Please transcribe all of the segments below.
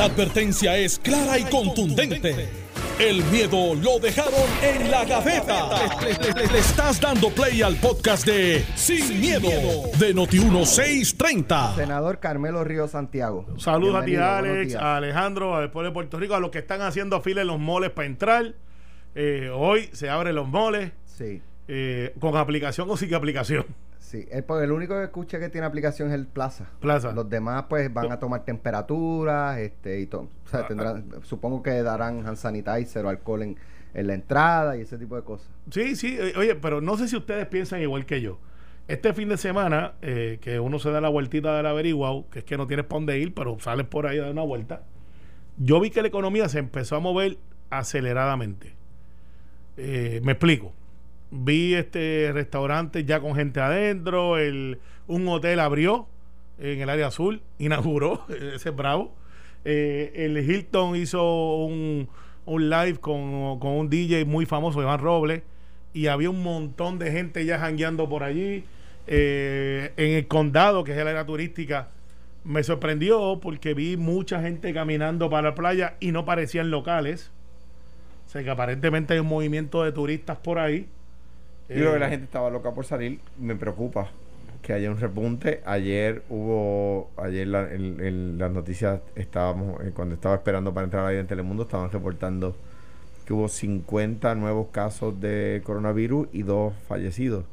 La advertencia es clara y contundente. El miedo lo dejaron en la gaveta. Le, estás dando play al podcast de Sin, miedo, de Noti1630. Senador Carmelo Río Santiago. Saludos a ti, Alex, a Alejandro, al pueblo de Puerto Rico, a los que están haciendo fila en los moles para entrar. Eh, hoy se abren los moles. Sí. Eh, con aplicación o sin aplicación. Sí, el, pues, el único que escucha que tiene aplicación es el Plaza. Plaza. Los demás pues van a tomar temperaturas este, y todo. O sea, tendrán, supongo que darán hand sanitizer o alcohol en, en la entrada y ese tipo de cosas. Sí, sí. eh, Oye, pero no sé si ustedes piensan igual que yo. Este fin de semana, eh, que uno se da la vueltita del averiguado, que es que no tienes para dónde ir, pero sales por ahí a dar una vuelta. Yo vi que la economía se empezó a mover aceleradamente. Eh, me explico. Vi este restaurante ya con gente adentro, el, un hotel abrió en el área azul, inauguró, ese es bravo. Eh, el Hilton hizo un, un live con, con un DJ muy famoso, Iván Robles, y había un montón de gente ya jangueando por allí. Eh, en el condado, que es el área turística, me sorprendió porque vi mucha gente caminando para la playa y no parecían locales. O sea que aparentemente hay un movimiento de turistas por ahí. Yo creo Eh, que la gente estaba loca por salir. Me preocupa que haya un repunte. Ayer hubo, ayer la- las noticias estábamos, eh, cuando estaba esperando para entrar ahí en Telemundo, estaban reportando que hubo 50 nuevos casos de coronavirus y dos fallecidos.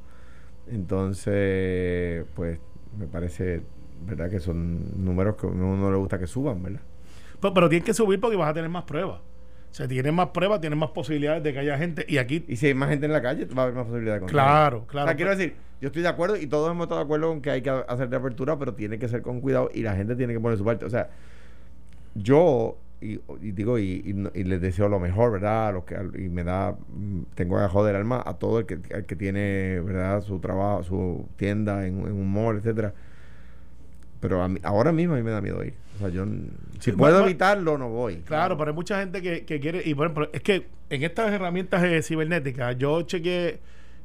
Entonces, pues me parece, ¿verdad? Que son números que a uno no le gusta que suban, ¿verdad? Pero, pero tienes que subir porque vas a tener más pruebas. O sea, tienes más pruebas, tienes más posibilidades de que haya gente. Y aquí, Y si hay más gente en la calle, va a haber más posibilidad de contagio. claro, O claro. sea, quiero decir, yo estoy de acuerdo y todos hemos estado de acuerdo con que hay que hacer de apertura, pero tiene que ser con cuidado y la gente tiene que poner su parte. O sea, yo, y, y digo, y, y y les deseo lo mejor, ¿verdad? A los que, y me da, tengo que joder alma a todo el que, el que tiene, ¿verdad? Su trabajo, su tienda en, en un mall, etcétera. Pero a mí- ahora mismo a mí me da miedo ir. O sea, yo, si Sí, puedo bueno, evitarlo, no voy. Claro, pero hay mucha gente que, que quiere, y por ejemplo, es que en estas herramientas eh, cibernéticas, yo chequeé,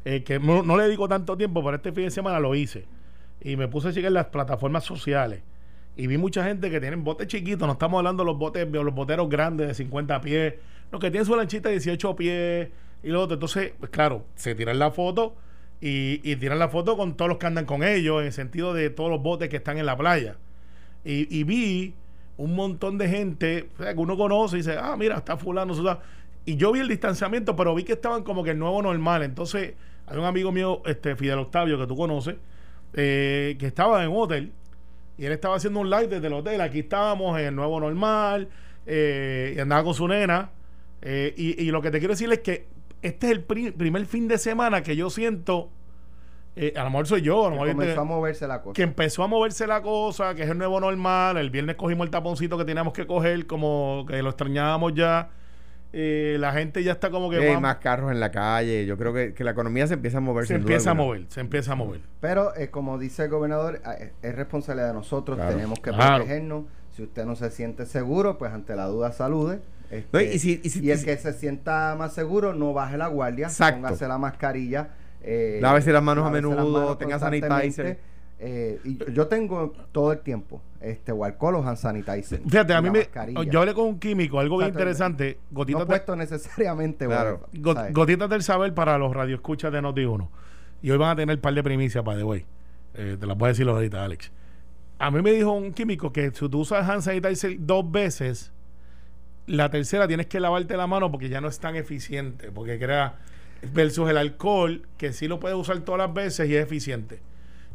eh, que no, no le dedico tanto tiempo, pero este fin de semana lo hice. Y me puse a chequear las plataformas sociales. Y vi mucha gente que tienen botes chiquitos, no estamos hablando de los botes, los boteros grandes de 50 pies, los que tienen su lanchita de 18 pies y lo otro. Entonces, pues claro, se tiran la foto y, y tiran la foto con todos los que andan con ellos, en el sentido de todos los botes que están en la playa. Y, y vi un montón de gente que uno conoce y dice, ah, mira, está fulano, sudano". Y yo vi el distanciamiento, pero vi que estaban como que el nuevo normal. Entonces, hay un amigo mío, este Fidel Octavio, que tú conoces, eh, que estaba en un hotel y él estaba haciendo un live desde el hotel. Aquí estábamos en el nuevo normal eh, y andaba con su nena. eh, y, y lo que te quiero decir es que este es el pri- primer fin de semana que yo siento, eh, a lo mejor soy yo, a lo Que comenzó a moverse la cosa. que empezó a moverse la cosa, que es el nuevo normal. El viernes cogimos el taponcito que teníamos que coger, como que lo extrañábamos ya. Eh, la gente ya está como que hay más- carros en la calle. Yo creo que, que la economía se empieza a mover. se empieza a mover, se empieza a mover. Pero eh, como dice el gobernador, eh, es responsabilidad de nosotros, Claro. tenemos que Claro. protegernos. Si usted no se siente seguro, pues ante la duda salude. Este, No, y si- y si- el que se sienta más seguro, no baje la guardia, Exacto. póngase la mascarilla. eh, Lávese las manos a lávese menudo, manos tenga sanitizer. eh, y yo, tengo todo el tiempo este o alcohol o hand sanitizer. Fíjate, a mí me. Yo hablé con un químico, algo bien interesante. Gotitas, no de- puesto necesariamente, Claro. gotitas del saber para los radioescuchas de Noti1. Y hoy van a tener un par de primicias, para de way. Eh, te las voy a decir ahorita, Alex. A mí me dijo un químico que si tú usas hand sanitizer dos veces, la tercera tienes que lavarte la mano porque ya no es tan eficiente. Porque crea. Versus el alcohol, que sí lo puedes usar todas las veces y es eficiente.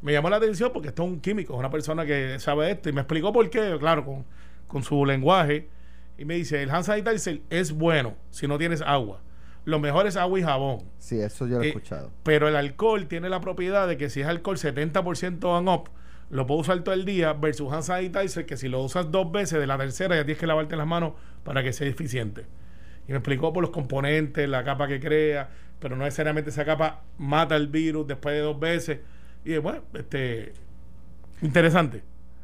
Me llamó la atención porque esto es un químico, es una persona que sabe esto y me explicó por qué, claro, con, con su lenguaje. Y me dice: el hand sanitizer es bueno si no tienes agua. Lo mejor es agua y jabón. Sí, eso yo lo he Eh, escuchado. Pero el alcohol tiene la propiedad de que si es alcohol 70% and up, lo puedo usar todo el día versus hand sanitizer que si lo usas dos veces, de la tercera ya tienes que lavarte las manos para que sea eficiente. Y me explicó por los componentes, la capa que crea, pero no necesariamente esa capa mata el virus después de dos veces. Y bueno, este interesante.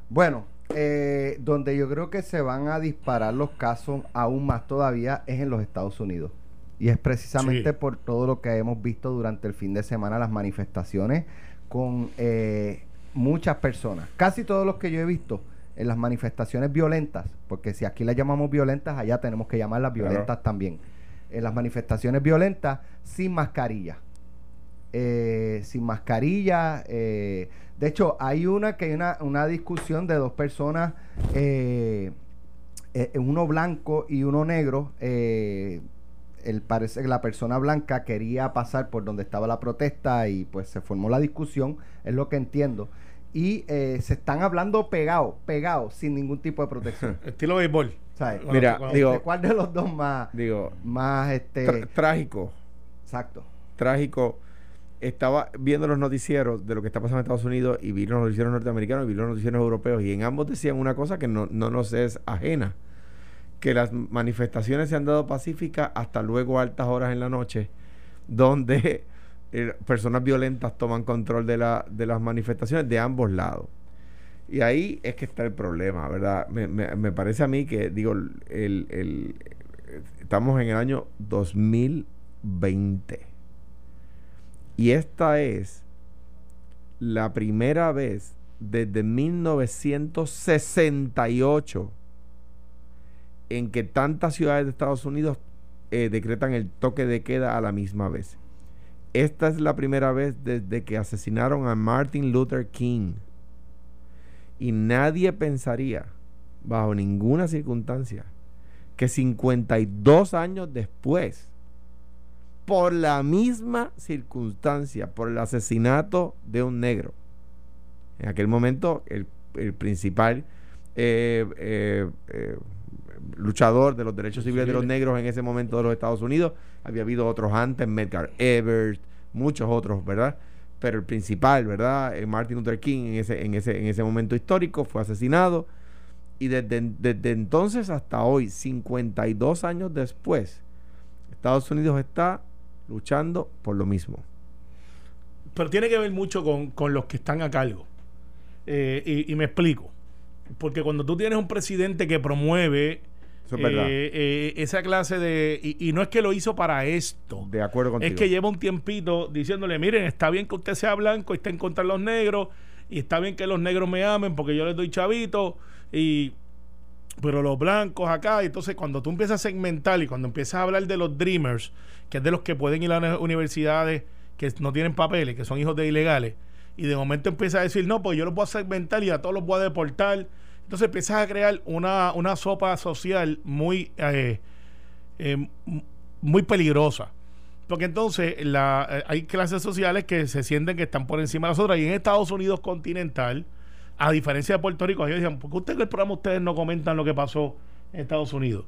Bueno, eh, donde yo creo que se van a disparar los casos aún más todavía es en los Estados Unidos. Y es precisamente Sí. por todo lo que hemos visto durante el fin de semana, las manifestaciones con eh, muchas personas. Casi todos los que yo he visto en las manifestaciones violentas, porque si aquí las llamamos violentas, allá tenemos que llamarlas Claro. violentas también. En las manifestaciones violentas, sin mascarilla. Eh, sin mascarilla. eh, de hecho, hay una que hay una, una discusión de dos personas, eh, eh, uno blanco y uno negro. El, parece que la persona blanca quería pasar por donde estaba la protesta y pues se formó la discusión, es lo que entiendo. Y eh, se están hablando pegados, pegados, sin ningún tipo de protección. Estilo béisbol. ¿Sabes? Bueno, Mira, bueno, digo- ¿De ¿Cuál de los dos más, Digo, más este, trágico, exacto? trágico. Estaba viendo los noticieros de lo que está pasando en Estados Unidos y vi los noticieros norteamericanos y vi los noticieros europeos y en ambos decían una cosa que no, no nos es ajena, que las manifestaciones se han dado pacíficas hasta luego altas horas en la noche, donde eh, personas violentas toman control de, la, de las manifestaciones de ambos lados. Y ahí es que está el problema, ¿verdad? Me, me- me parece a mí que, digo, el, el- estamos en el año 2020. Y esta es la primera vez desde 1968 en que tantas ciudades de Estados Unidos eh, decretan el toque de queda a la misma vez. Esta es la primera vez desde que asesinaron a Martin Luther King. Y nadie pensaría, bajo ninguna circunstancia, que 52 años después, por la misma circunstancia, por el asesinato de un negro, en aquel momento el, principal eh, eh, eh, luchador de los derechos civiles de los negros en ese momento de los Estados Unidos, había habido otros antes, Medgar Evers, muchos otros, ¿verdad? Pero el principal, ¿verdad? Eh, Martin Luther King en ese, en ese, en ese momento histórico fue asesinado. Y desde, desde entonces hasta hoy, 52 años después, Estados Unidos está luchando por lo mismo. Pero tiene que ver mucho con, con los que están a cargo. Eh, y, y me explico. Porque cuando tú tienes un presidente que promueve Eso es verdad. eh, eh, esa clase de... Y, y no es que lo hizo para esto. De acuerdo contigo. Es que lleva un tiempito diciéndole, miren, está bien que usted sea blanco y esté en contra de los negros, y está bien que los negros me amen porque yo les doy chavito, y pero los blancos acá, y entonces cuando tú empiezas a segmentar y cuando empiezas a hablar de los dreamers, que es de los que pueden ir a las universidades que no tienen papeles, que son hijos de ilegales, y de momento empiezas a decir, no, pues yo los voy a segmentar y a todos los voy a deportar, entonces empiezas a crear una, una sopa social muy, eh, eh, muy peligrosa. Porque entonces la, eh, hay clases sociales que se sienten que están por encima de las otras. Y en Estados Unidos continental, a diferencia de Puerto Rico, ellos decían, ¿por qué usted en el programa ustedes no comentan lo que pasó en Estados Unidos?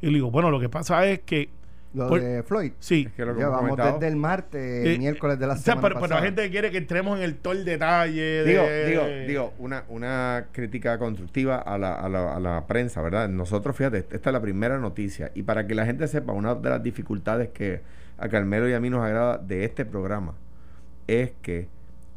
Y le digo, bueno, lo que pasa es que... Lo por- de Floyd. Sí. Es que lo que Llevamos desde el martes, Eh, miércoles de la o sea, semana pero, pero la gente quiere que entremos en el todo el detalle. Digo, de- digo, digo, una, una crítica constructiva a la, a, la, a la prensa, ¿verdad? Nosotros, fíjate, esta es la primera noticia. Y para que la gente sepa, una de las dificultades que a Carmelo y a mí nos agrada de este programa es que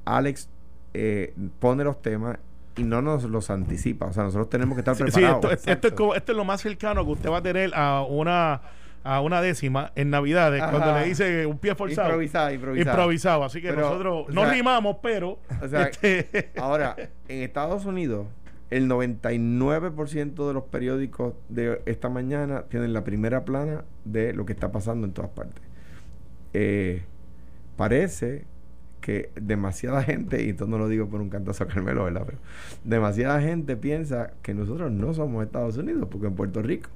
Alex eh, pone los temas y no nos los anticipa. O sea, nosotros tenemos que estar Sí, sí, preparados. esto es como- esto es lo más cercano que usted va a tener a una a una décima en Navidades Ajá. cuando le dice un pie forzado. Improvisado, improvisado. Improvisado. Así que Pero, nosotros no sea, rimamos, pero. o sea, este, Ahora, en Estados Unidos, el 99% de los periódicos de esta mañana tienen la primera plana de lo que está pasando en todas partes. Eh, parece que demasiada gente, y esto no lo digo por un cantazo a Carmelo, ¿verdad? Pero demasiada gente piensa que nosotros no somos Estados Unidos, porque en Puerto Rico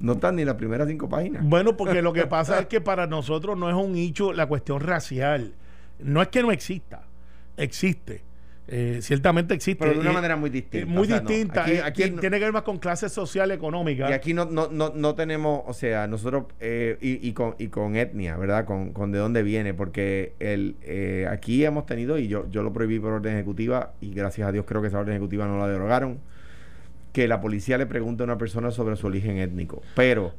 no están ni las primeras cinco páginas. bueno, porque lo que pasa es que para nosotros no es un hecho la cuestión racial. No es que no exista, existe. Eh, ciertamente existe. Pero de una Eh, manera muy eh, distinta. muy O sea, no, distinta. aquí- Eh, no- tiene que ver más con clase social, económica. Y aquí no, no, no, no tenemos, o sea, nosotros, eh, y, y con, y con etnia, ¿verdad? Con, con de dónde viene, porque el, eh, aquí hemos tenido, y yo, yo lo prohibí por orden ejecutiva, y gracias a Dios creo que esa orden ejecutiva no la derogaron, que la policía le pregunte a una persona sobre su origen étnico. Pero,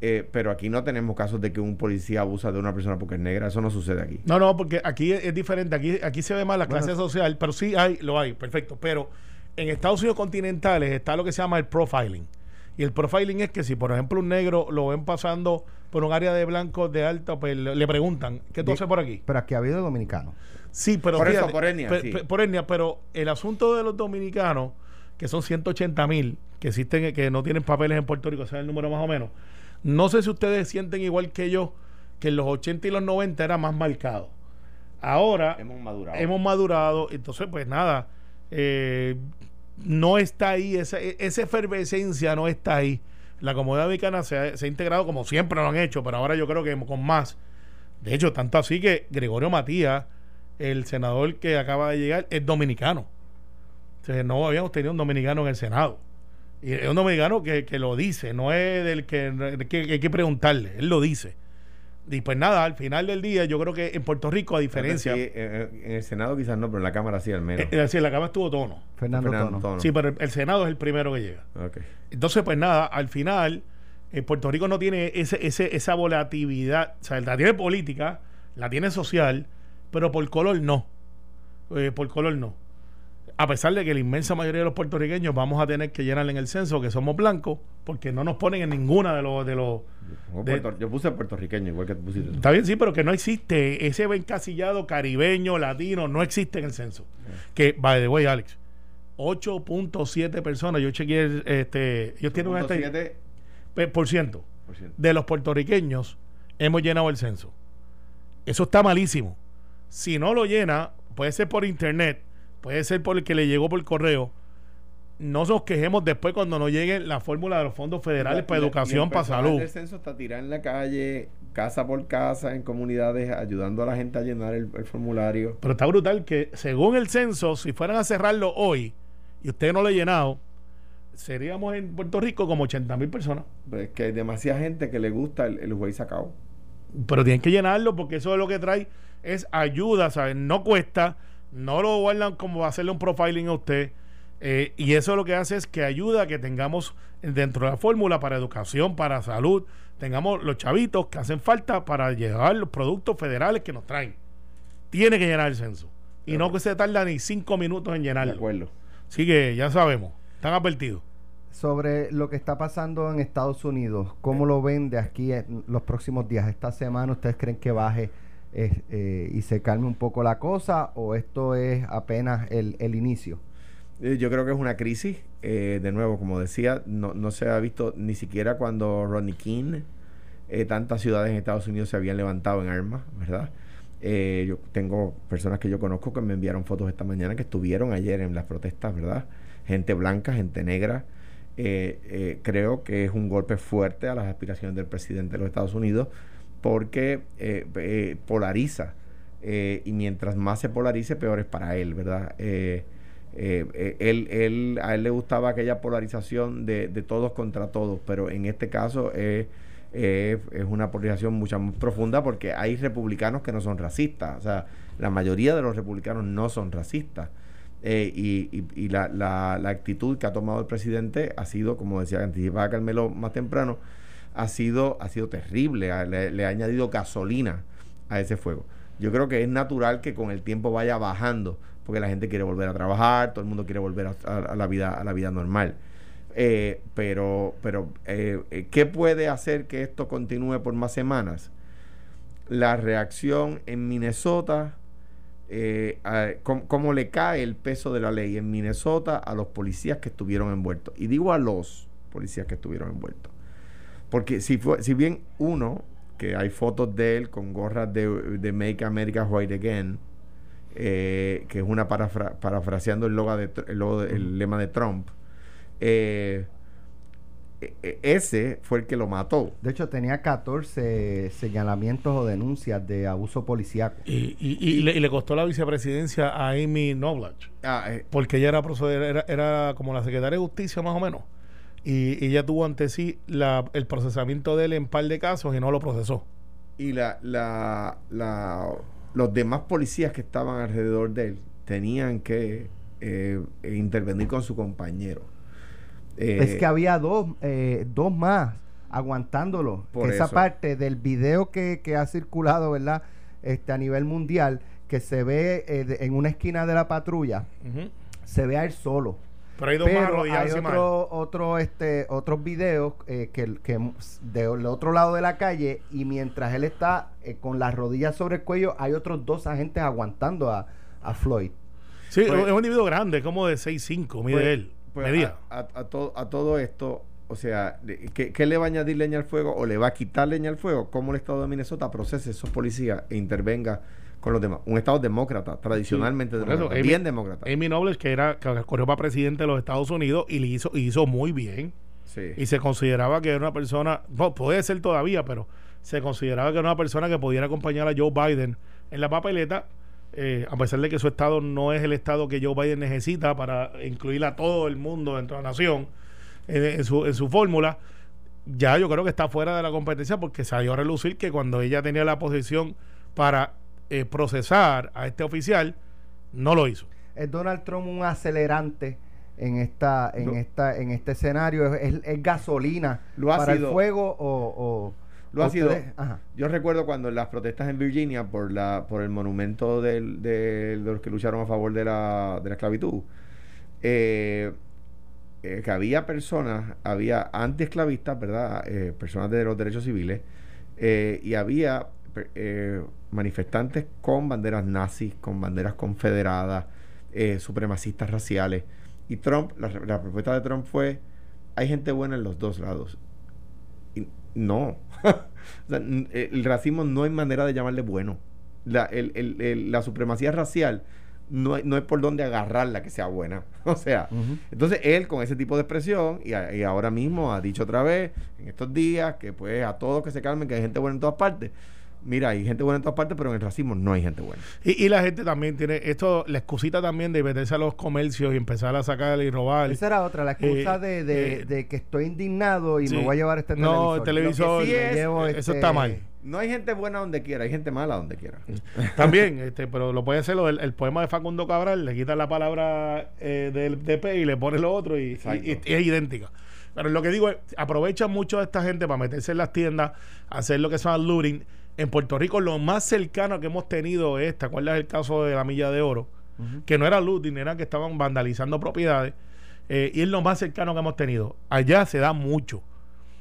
eh, pero aquí no tenemos casos de que un policía abusa de una persona porque es negra, eso no sucede aquí. No, no, porque aquí es, es diferente. Aquí, aquí se ve más la clase Bueno. social, pero sí hay, lo hay, perfecto. Pero en Estados Unidos continentales está lo que se llama el profiling. Y el profiling es que si, por ejemplo, un negro lo ven pasando por un área de blancos de alta, pues le, le preguntan, ¿qué tú haces por aquí? Pero aquí ha habido dominicanos. Sí, pero Por eso, por etnia, sí. por etnia, pero el asunto de los dominicanos, que son 180 mil que existen, que no tienen papeles en Puerto Rico, ese es el número más o menos. No sé si ustedes sienten igual que yo, que en los 80 y los 90 era más marcado. Ahora Hemos madurado. hemos madurado, entonces pues nada, eh, no está ahí, esa, esa efervescencia no está ahí. La comunidad americana se ha, se ha integrado como siempre lo han hecho, pero ahora yo creo que con más. De hecho, tanto así que Gregorio Matías, el senador que acaba de llegar, es dominicano. Sea, no habíamos tenido un dominicano en el Senado. Y es un dominicano que, que lo dice, no es del que, que hay que preguntarle, él lo dice. Y pues nada, al final del día, yo creo que en Puerto Rico, a diferencia. Sí, eh, en el Senado quizás no, pero en la Cámara sí al menos. Es decir, la cama estuvo tono. Fernando, Fernando Tono. Tono. Sí, pero el, el Senado es el primero que llega. Entonces, pues nada, al final, eh, Puerto Rico no tiene ese, ese, esa volatilidad. O sea, la tiene política, la tiene social, pero por color no. Eh, por color no. A pesar de que la inmensa mayoría de los puertorriqueños vamos a tener que llenar en el censo que somos blancos, porque no nos ponen en ninguna de los... De los de- puerto- yo puse puertorriqueño, igual que tú pusiste. Está bien, sí, pero que no existe ese encasillado caribeño, latino, no existe en el censo. Que, by the way, Alex, 8.7 personas, yo chequeé, este, ellos tienen 7%. pe- por ciento de los puertorriqueños hemos llenado el censo. Eso está malísimo. Si no lo llena, puede ser por internet, puede ser por el que le llegó por correo. No nos quejemos después cuando nos llegue la fórmula de los fondos federales para la- educación, el para salud. del censo está tirado en la calle, casa por casa, en comunidades, ayudando a la gente a llenar el, el formulario. Pero está brutal que según el censo, si fueran a cerrarlo hoy y usted no lo ha llenado, seríamos en Puerto Rico como 80 mil personas. Pues es que hay demasiada gente que le gusta el, el juez sacado. Pero tienen que llenarlo porque eso es lo que trae es ayuda, ¿sabes? No cuesta, no lo guardan como hacerle un profiling a usted. eh, y eso lo que hace es que ayuda a que tengamos dentro de la fórmula para educación, para salud, tengamos los chavitos que hacen falta para llevar los productos federales que nos traen. Tiene que llenar el censo. Y no que se tarda ni cinco minutos en De llenarlo. acuerdo. Así que ya sabemos, están advertidos. Sobre lo que está pasando en Estados Unidos, ¿cómo lo ven de aquí en los próximos días? ¿Esta semana ustedes creen que baje eh, y se calme un poco la cosa o esto es apenas el, el inicio? Eh, Yo creo que es una crisis. eh, de nuevo, como decía, no, no se ha visto ni siquiera cuando Rodney King, tantas ciudades en Estados Unidos se habían levantado en armas, ¿verdad? Yo tengo personas que yo conozco que me enviaron fotos esta mañana que estuvieron ayer en las protestas, ¿verdad? Gente blanca, gente negra. Creo que es un golpe fuerte a las aspiraciones del presidente de los Estados Unidos porque eh, eh, polariza. eh, y mientras más se polarice, peor es para él, ¿verdad? Eh, eh, eh, él, él, a él le gustaba aquella polarización de, de todos contra todos, pero en este caso es una polarización mucho más profunda porque hay republicanos que no son racistas, o sea, la mayoría de los republicanos no son racistas. Y y- y la, la- la actitud que ha tomado el presidente ha sido, como decía, anticipaba Carmelo más temprano, ha sido, ha sido terrible, le, ha añadido gasolina a ese fuego. Yo creo que es natural que con el tiempo vaya bajando, porque la gente quiere volver a trabajar, todo el mundo quiere volver a, la vida a la vida normal. Eh, pero, pero eh, ¿qué puede hacer que esto continúe por más semanas? La reacción en Minnesota, eh, cómo, cómo le cae el peso de la ley en Minnesota a los policías que estuvieron envueltos. Y digo a los policías que estuvieron envueltos. Porque si, fue, si bien uno, que hay fotos de él con gorras de, de Make America White Again, eh, que es una parafra- parafraseando el, logo de, el, logo de- el lema de Trump, eh, e- e- ese fue el que lo mató. De hecho, tenía 14 señalamientos o denuncias de abuso policíaco. Y, y- y le, y le costó la vicepresidencia a Amy Noblach, Ah, eh, porque ella era, proceder- era, era como la secretaria de justicia más o menos. Y ella tuvo ante sí la- el procesamiento de él en par de casos y no lo procesó. y la, la, la- los demás policías que estaban alrededor de él tenían que eh, intervenir con su compañero. Eh, es que había dos, eh, dos más aguantándolo. Por esa eso. parte del video que, que ha circulado, ¿verdad? Este, a nivel mundial, que se ve eh, de- en una esquina de la patrulla, se ve a él solo. Pero hay dos más Pero arrodillados hay de otro, otro, este, otros videos eh, que, que del otro lado de la calle y mientras él está eh, con las rodillas sobre el cuello, hay otros dos agentes aguantando a, a Floyd. Sí, Pues- es un individuo grande, como de 6'5", mide pues, él. pues, a, a- a todo, a todo esto, o sea, de- ¿qué, qué le va a añadir leña al fuego o le va a quitar leña al fuego? ¿Cómo el Estado de Minnesota procese esos policías e intervenga con los demás? Un Estado demócrata, tradicionalmente Sí, por eso, demócrata, Amy- bien demócrata. Amy Nobles, que era que corrió para presidente de los Estados Unidos y le hizo, y hizo muy bien. sí. Y se consideraba que era una persona, no, puede ser todavía, pero se consideraba que era una persona que pudiera acompañar a Joe Biden en la papeleta, eh, a pesar de que su estado no es el estado que Joe Biden necesita para incluir a todo el mundo dentro de la nación eh, en su, en su fórmula. Ya yo creo que está fuera de la competencia porque salió a relucir que cuando ella tenía la posición para eh, procesar a este oficial, no lo hizo. ¿Es Donald Trump un acelerante en esta en No. esta en este escenario? ¿Es, es- es gasolina Lo para sido. el fuego o, o- Lo ha sido. Ajá. Yo recuerdo cuando en las protestas en Virginia por la por el monumento del- de los que lucharon a favor de la, de la esclavitud, eh, eh, que había personas, había antiesclavistas, ¿verdad? Eh, personas de los derechos civiles, eh, y había eh, manifestantes con banderas nazis, con banderas confederadas, eh, supremacistas raciales. Y Trump, la, la propuesta de Trump fue, hay gente buena en los dos lados. Y no. O sea, eh, el racismo no hay manera de llamarle bueno. La, el- el- el- la supremacía racial no, no es por donde agarrarla que sea buena. O sea, entonces él con ese tipo de expresión y, a- y ahora mismo ha dicho otra vez en estos días que pues a todos que se calmen, que hay gente buena en todas partes. Mira, hay gente buena en todas partes, pero en el racismo no hay gente buena. Y, y la gente también tiene esto, la excusita también de meterse a los comercios y empezar a sacar y robar. Esa era otra, la excusa Eh, de, de- eh, de que estoy indignado y sí. me voy a llevar este No, televisor. el televisor, sí es- llevo, eso este, está mal. No hay gente buena donde quiera, hay gente mala donde quiera. También, este, pero lo puede hacer el, poema de Facundo Cabral, le quita la palabra eh, del DP y le pone lo otro y, y- Exacto. y- y es idéntica. Pero lo que digo es, aprovecha mucho a esta gente para meterse en las tiendas, hacer lo que se llama looting. En Puerto Rico lo más cercano que hemos tenido es, ¿te acuerdas el caso de la Milla de Oro? Que no era looting, era que estaban vandalizando propiedades. eh, y es lo más cercano que hemos tenido. Allá se da mucho.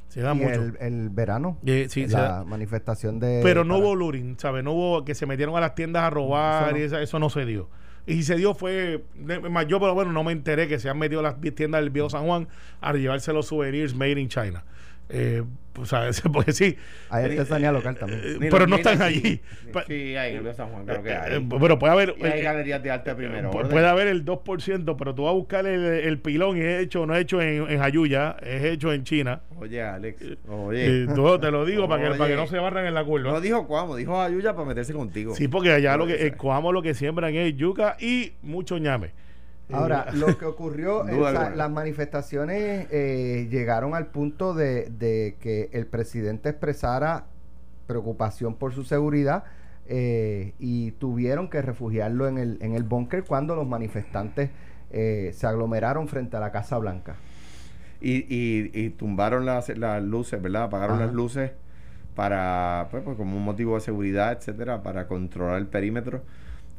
Se da Y mucho. el, el verano, Eh, sí, la manifestación de... Pero no para- hubo looting, ¿sabes? No hubo que se metieron a las tiendas a robar Eso no. y esa- eso no se dio. Y si se dio fue, más yo, pero bueno, no me enteré que se han metido a las tiendas del Viejo San Juan a llevarse los souvenirs made in China. Eh, pues, ¿sabes? Porque sí. Hay artesanía local también. Eh, pero no están allí. Sí, Pa- Sí, hay en el San Juan, claro que Eh, hay. pero puede haber. Y hay eh, galerías de arte primero. puede haber el 2%, pero tú vas a buscar el, el pilón y es hecho, no es hecho en, en Jayuya, es hecho en China. Oye, Alex. Oye. Eh, tú- te lo digo para que, para que no se barran en la curva. No dijo Cuamo, dijo Ayuya para meterse contigo. Sí, porque allá lo que el ser. Coamo lo que siembran es yuca y mucho ñame. Ahora, Eh, lo que ocurrió, las manifestaciones eh, llegaron al punto de, de que el presidente expresara preocupación por su seguridad eh, y tuvieron que refugiarlo en el, en el búnker cuando los manifestantes eh, se aglomeraron frente a la Casa Blanca. Y, y, y tumbaron las, las luces, ¿verdad? Apagaron Ajá. las luces para, pues, pues, como un motivo de seguridad, etcétera, para controlar el perímetro.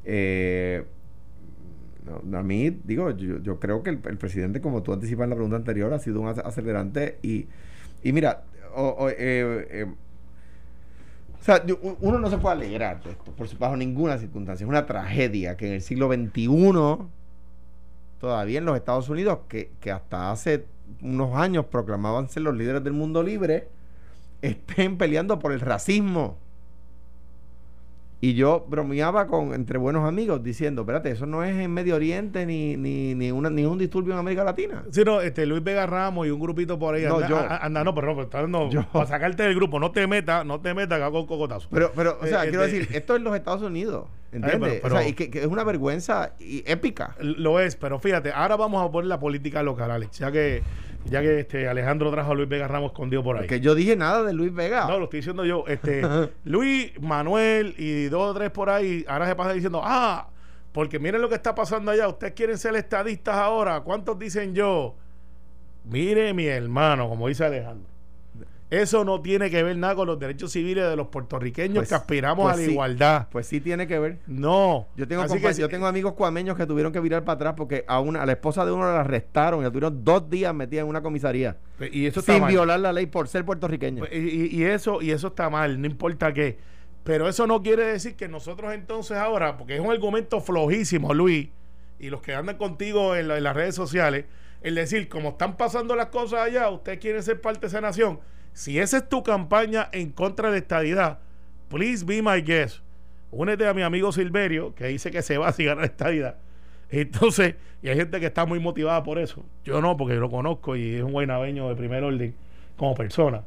Eh, no, a mí, digo, yo, yo creo que el, el presidente, como tú anticipas en la pregunta anterior, ha sido un ac- acelerante y, y mira, o- o, eh, eh, o sea, uno no se puede alegrar de esto, por bajo ninguna circunstancia. Es una tragedia que en el siglo XXI, todavía en los Estados Unidos, que, que hasta hace unos años proclamaban ser los líderes del mundo libre, estén peleando por el racismo. Y yo bromeaba con entre buenos amigos diciendo, espérate, eso no es en Medio Oriente ni, ni, ni, una, ni un disturbio en América Latina. Sí, no, este, Luis Vega Ramos y un grupito por ahí. No, anda, yo. anda, no, pero no, pero está dando- Yo. para sacarte del grupo, no te metas, no te metas que hago un cocotazo. Pero, pero, o sea, Eh, quiero este- decir, esto es los Estados Unidos, ¿entiendes? pero- pero- o sea, y que, que es una vergüenza y épica. Lo es, pero fíjate, ahora vamos a poner la política local, Alex, ya que, ya que este Alejandro trajo a Luis Vega Ramos escondido por ahí. Porque yo dije nada de Luis Vega. No, lo estoy diciendo yo. Este, Luis, Manuel y dos o tres por ahí, ahora se pasa diciendo, ah, porque miren lo que está pasando allá. Ustedes quieren ser estadistas ahora. ¿Cuántos dicen yo? Mire, mi hermano, como dice Alejandro. Eso no tiene que ver nada con los derechos civiles de los puertorriqueños Pues- que aspiramos pues a la sí. igualdad. Pues sí tiene que ver. No. Yo tengo, que- yo tengo amigos cuameños que tuvieron que virar para atrás porque a una a la esposa de uno la arrestaron y la tuvieron dos días metida en una comisaría Y eso está sin mal. violar la ley por ser puertorriqueño. Pues, Y, y- y eso y eso está mal, no importa qué. Pero eso no quiere decir que nosotros entonces ahora, porque es un argumento flojísimo, Luis, y los que andan contigo en, la- en las redes sociales, el decir, como están pasando las cosas allá, ustedes quieren ser parte de esa nación. Si esa es tu campaña en contra de estadidad, please be my guest. Únete a mi amigo Silverio, que dice que se va si gana la estadidad. Entonces, y hay gente que está muy motivada por eso. Yo no, porque lo conozco y es un guaynabeño de primer orden como persona.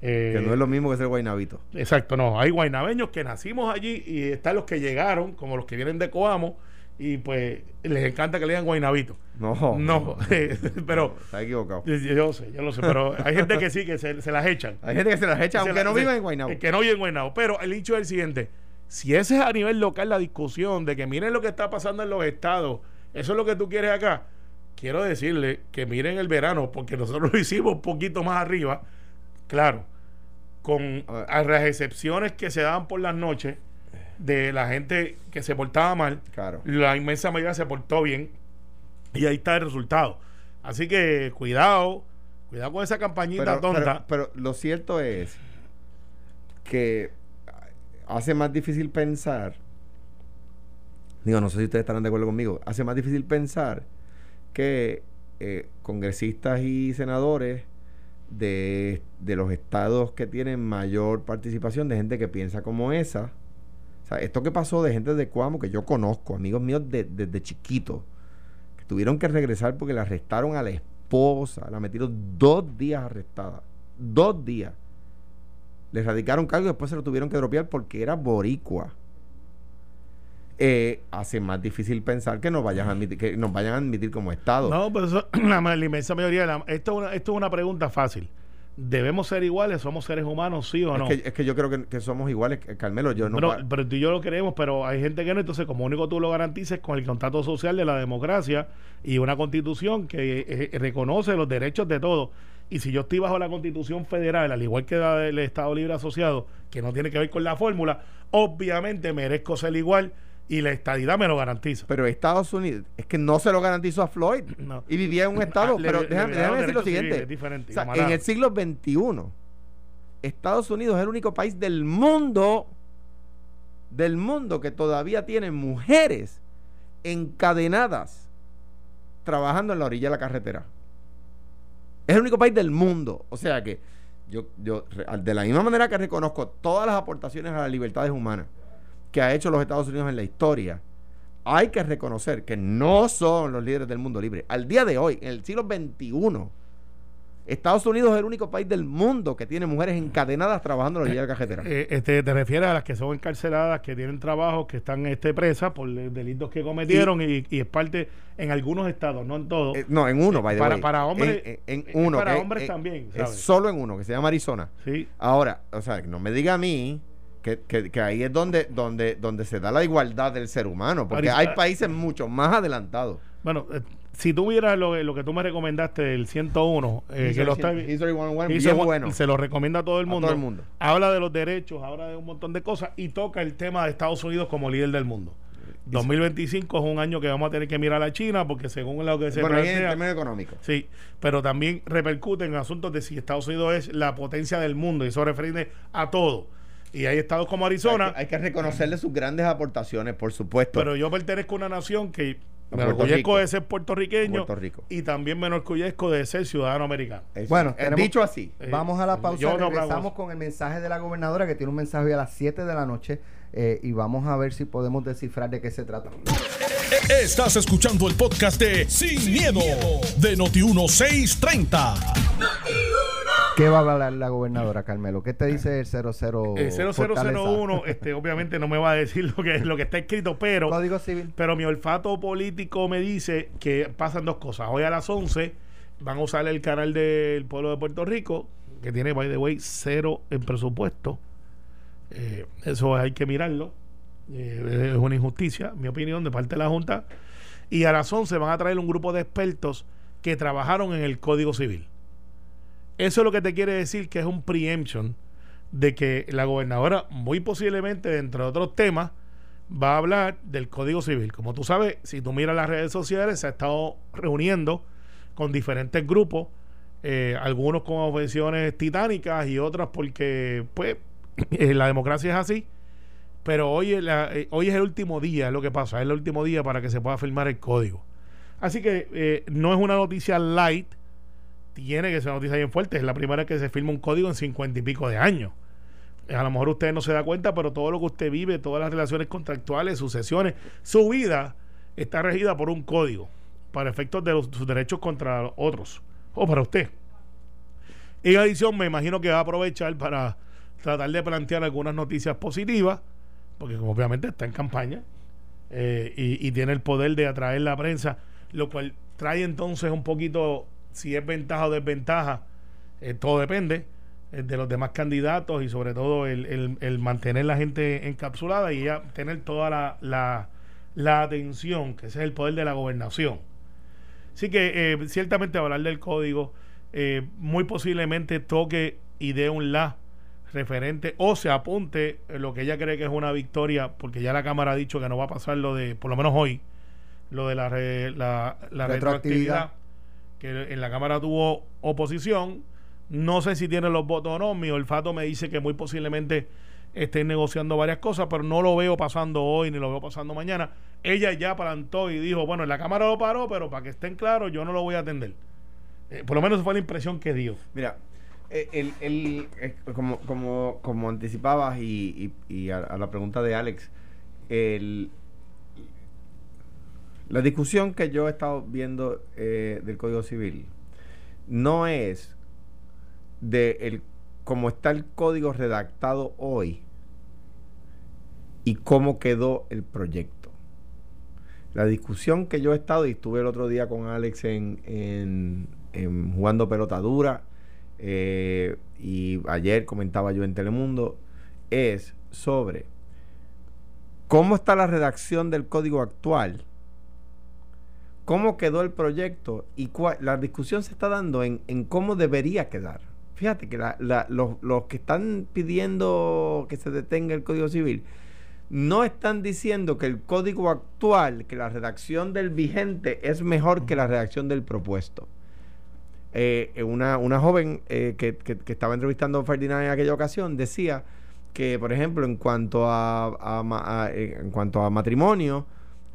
que no es lo mismo que ser guaynabito. Exacto, no. Hay guaynabeños que nacimos allí y están los que llegaron, como los que vienen de Coamo, y pues les encanta que le digan guaynabito. No. No, pero. Está equivocado. Yo, sé, yo lo sé, pero hay gente que sí, que se, las echan. Hay gente que se las echa, aunque no viva en Guaynabo. Que no vive en Guaynabo. Pero el hecho es el siguiente: si ese es a nivel local la discusión de que miren lo que está pasando en los estados, eso es lo que tú quieres acá. Quiero decirle que miren el verano, porque nosotros lo hicimos un poquito más arriba, claro, con las excepciones que se daban por las noches de la gente que se portaba mal, claro. la inmensa mayoría se portó bien y ahí está el resultado. Así que cuidado, cuidado con esa campañita tonta. Pero, lo cierto es que hace más difícil pensar, digo, no sé si ustedes estarán de acuerdo conmigo, hace más difícil pensar que eh, congresistas y senadores de, de los estados que tienen mayor participación de gente que piensa como esa, o sea, esto que pasó de gente de Cuamo que yo conozco, amigos míos desde chiquito, que tuvieron que regresar porque le arrestaron a la esposa, la metieron dos días arrestada, dos días. Le radicaron cargo y después se lo tuvieron que dropear porque era boricua. Eh, hace más difícil pensar que nos vayan a admitir, que nos vayan a admitir como Estado. No, pero eso, la, inmensa mayoría, esto, esto es una pregunta fácil. ¿Debemos ser iguales? ¿Somos seres humanos, sí o no? Es que, yo creo que, somos iguales, Carmelo. Yo no pero, pero tú y yo lo queremos, pero hay gente que no. Entonces, como único tú lo garantices con el contrato social de la democracia y una constitución que eh, eh, reconoce los derechos de todos. Y si yo estoy bajo la constitución federal, al igual que la del Estado Libre Asociado, que no tiene que ver con la fórmula, obviamente merezco ser igual y la estadidad me lo garantiza. Pero Estados Unidos, es que no se lo garantizó a Floyd. Y vivía en un estado. Ah, pero déjame, decir lo siguiente. en el siglo XXI, Estados Unidos es el único país del mundo, del mundo que todavía tiene mujeres encadenadas trabajando en la orilla de la carretera. Es el único país del mundo. O sea que yo, yo de la misma manera que reconozco todas las aportaciones a las libertades humanas, que ha hecho los Estados Unidos en la historia, hay que reconocer que no son los líderes del mundo libre. Al día de hoy, en el siglo XXI, Estados Unidos es el único país del mundo que tiene mujeres encadenadas trabajando en la línea cajetera. Eh, este, te refieres a las que son encarceladas, que tienen trabajo, que están este, presas por delitos que cometieron y, es parte en algunos estados, no en todos. Eh, no, en uno, by the para, Para hombres, en, uno. Para hombres también. Es solo en uno, que se llama Arizona. Sí. Ahora, o sea, no me diga a mí que, ahí es donde, donde, donde se da la igualdad del ser humano, porque hay países mucho más adelantados. Bueno, eh, si tú vieras lo, lo, que tú me recomendaste del 101, eh, que lo está, bueno. se lo recomienda a todo el mundo. todo el mundo. Habla de los derechos, habla de un montón de cosas y toca el tema de Estados Unidos como líder del mundo. 2025 es un año que vamos a tener que mirar a China porque según lo que se bueno, plantea, en términos económicos. Sí, pero también repercute en asuntos de si Estados Unidos es la potencia del mundo y eso refiere a todo y hay estados como Arizona. Hay que, reconocerle sus grandes aportaciones, por supuesto. Pero yo pertenezco a una nación que me enorgullezco de ser puertorriqueño Rico. y también me enorgullezco de ser ciudadano americano. bueno, dicho así, eh, vamos a la pausa. regresamos con el mensaje de la gobernadora que tiene un mensaje a las 7 de la noche eh, y vamos a ver si podemos descifrar de qué se trata. Estás escuchando el podcast de Sin, miedo, de Noti 1630. ¿Qué va a hablar la gobernadora, Carmelo? ¿Qué te dice el 00? El 0001, este, obviamente no me va a decir lo que, lo que está escrito, pero. Código civil. Pero mi olfato político me dice que pasan dos cosas. Hoy a las 11 van a usar el canal del pueblo de Puerto Rico, que tiene, by the way, cero en presupuesto. Eh, eso hay que mirarlo. Eh, es una injusticia, mi opinión, de parte de la Junta. Y a las 11 van a traer un grupo de expertos que trabajaron en el Código Civil. Eso es lo que te quiere decir que es un preemption de que la gobernadora, muy posiblemente, entre otros temas, va a hablar del Código Civil. Como tú sabes, si tú miras las redes sociales, se ha estado reuniendo con diferentes grupos, eh, algunos con objeciones titánicas y otras porque, pues, eh, la democracia es así. Pero hoy es, eh, hoy es el último día, es lo que pasa, es el último día para que se pueda firmar el código. Así que no es una noticia light, tiene que ser una noticia bien fuerte. Es la primera vez que se firma un código en cincuenta y pico de años. A lo mejor usted no se da cuenta, pero todo lo que usted vive, todas las relaciones contractuales, sucesiones, su vida está regida por un código para efectos de sus derechos contra otros o para usted. En adición, me imagino que va a aprovechar para tratar de plantear algunas noticias positivas, porque obviamente está en campaña eh, y, tiene el poder de atraer la prensa, lo cual trae entonces un poquito, si es ventaja o desventaja, eh, todo depende eh, de los demás candidatos y sobre todo el, mantener la gente encapsulada y ya tener toda la, la, la, atención, que ese es el poder de la gobernación. Así que ciertamente hablar del código eh, muy posiblemente toque y dé un la referente o se apunte lo que ella cree que es una victoria, porque ya la Cámara ha dicho que no va a pasar lo de, por lo menos hoy, lo de la, la, retroactividad, que en la Cámara tuvo oposición. No sé si tiene los votos o no. Mi olfato me dice que muy posiblemente estén negociando varias cosas, pero no lo veo pasando hoy ni lo veo pasando mañana. Ella ya plantó y dijo, bueno, la Cámara lo paró, pero para que estén claros, yo no lo voy a atender. Eh, por lo menos fue la impresión que dio. Mira, eh, el, eh, como, como, como anticipabas y, a, la pregunta de Alex, el, la discusión que yo he estado viendo del Código Civil no es de el, cómo está el código redactado hoy y cómo quedó el proyecto. La discusión que yo he estado y estuve el otro día con Alex en jugando pelota dura, eh, y ayer comentaba yo en Telemundo, es sobre cómo está la redacción del código actual, cómo quedó el proyecto y la discusión se está dando en, cómo debería quedar. Fíjate que los, los que están pidiendo que se detenga el código civil, no están diciendo que el código actual, que la redacción del vigente es mejor que la redacción del propuesto. Eh, una, una, joven eh, que, que, estaba entrevistando a Ferdinand en aquella ocasión decía que, por ejemplo, en cuanto a, eh, en cuanto a matrimonio,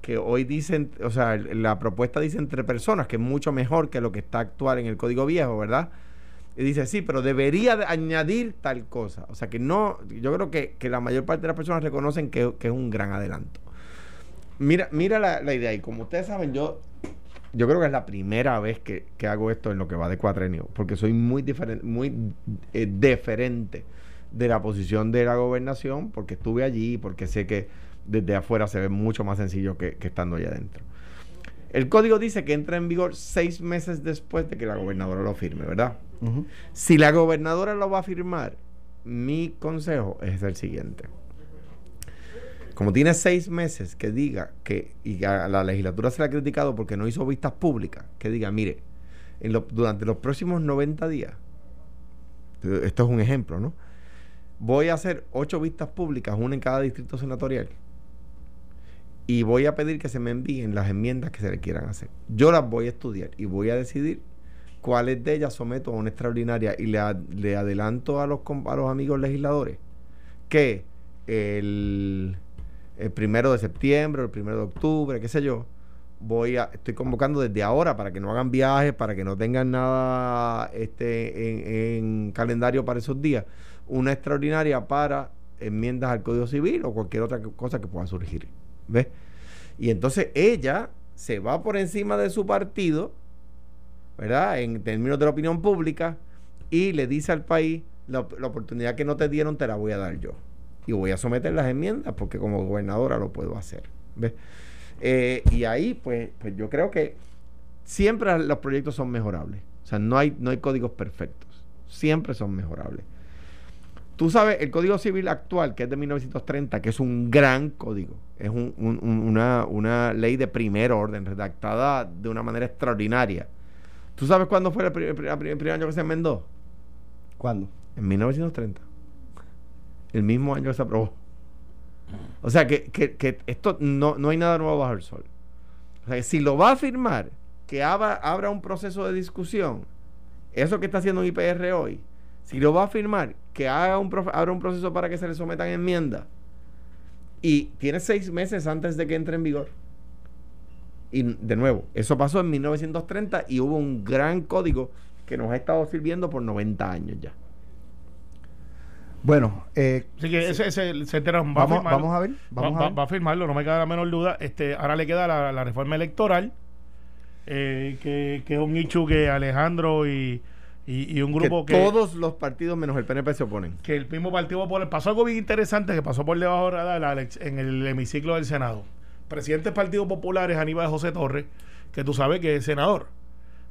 que hoy dicen, o sea, la propuesta dice entre personas, que es mucho mejor que lo que está actual en el código viejo, ¿verdad? Y dice, sí, pero debería añadir tal cosa. O sea, que no, yo creo que, la mayor parte de las personas reconocen que, es un gran adelanto. Mira, mira la, la idea, y como ustedes saben, yo yo creo que es la primera vez que, hago esto en lo que va de cuatrenio, porque soy muy diferente, muy eh, diferente de la posición de la gobernación, porque estuve allí, porque sé que desde afuera se ve mucho más sencillo que, estando allá adentro. El código dice que entra en vigor seis meses después de que la gobernadora lo firme, ¿verdad? Si la gobernadora lo va a firmar, mi consejo es el siguiente como tiene seis meses que diga que, y a la legislatura se le ha criticado porque no hizo vistas públicas, que diga, mire, en durante los próximos 90 días, esto es un ejemplo, ¿no? Voy a hacer ocho vistas públicas, una en cada distrito senatorial, y voy a pedir que se me envíen las enmiendas que se le quieran hacer. Yo las voy a estudiar y voy a decidir cuáles de ellas someto a una extraordinaria y le, adelanto a los, a los amigos legisladores que el el primero de septiembre, el primero de octubre, qué sé yo, voy a, estoy convocando desde ahora para que no hagan viajes, para que no tengan nada este, en, calendario para esos días, una extraordinaria para enmiendas al Código Civil o cualquier otra cosa que pueda surgir. ¿Ves? Y entonces ella se va por encima de su partido, ¿verdad? En términos de la opinión pública, y le dice al país, la oportunidad que no te dieron te la voy a dar yo y voy a someter las enmiendas porque como gobernadora lo puedo hacer. Eh, y ahí, pues, pues yo creo que siempre los proyectos son mejorables. O sea, no hay, no hay códigos perfectos. Siempre son mejorables. Tú sabes, el Código Civil actual, que es de 1930, que es un gran código, es una, una, ley de primer orden, redactada de una manera extraordinaria. ¿Tú sabes cuándo fue el, primer año que se enmendó? ¿Cuándo? En 1930 el mismo año que se aprobó. O sea que, que, esto no, no, hay nada nuevo bajo el sol. O sea que si lo va a firmar, que abra, abra un proceso de discusión, eso que está haciendo IPR hoy, si lo va a firmar, que haga un, abra un proceso para que se le sometan enmiendas. Y tiene seis meses antes de que entre en vigor. Y de nuevo, eso pasó en 1930 y hubo un gran código que nos ha estado sirviendo por 90 años ya. Bueno, eh, Así que ese, ese se entera- va a vamos, vamos a ver. Vamos va, a va- a firmarlo, no me queda la menor duda. Este, ahora le queda la, la reforma electoral, eh, que, que es un hecho que Alejandro y, y, y un grupo que que, todos los partidos menos el PNP se oponen. que el mismo Partido Popular pasó algo bien interesante que pasó por debajo de en el hemiciclo del Senado. Presidente del Partido Popular es Aníbal José Torres, que tú sabes que es senador.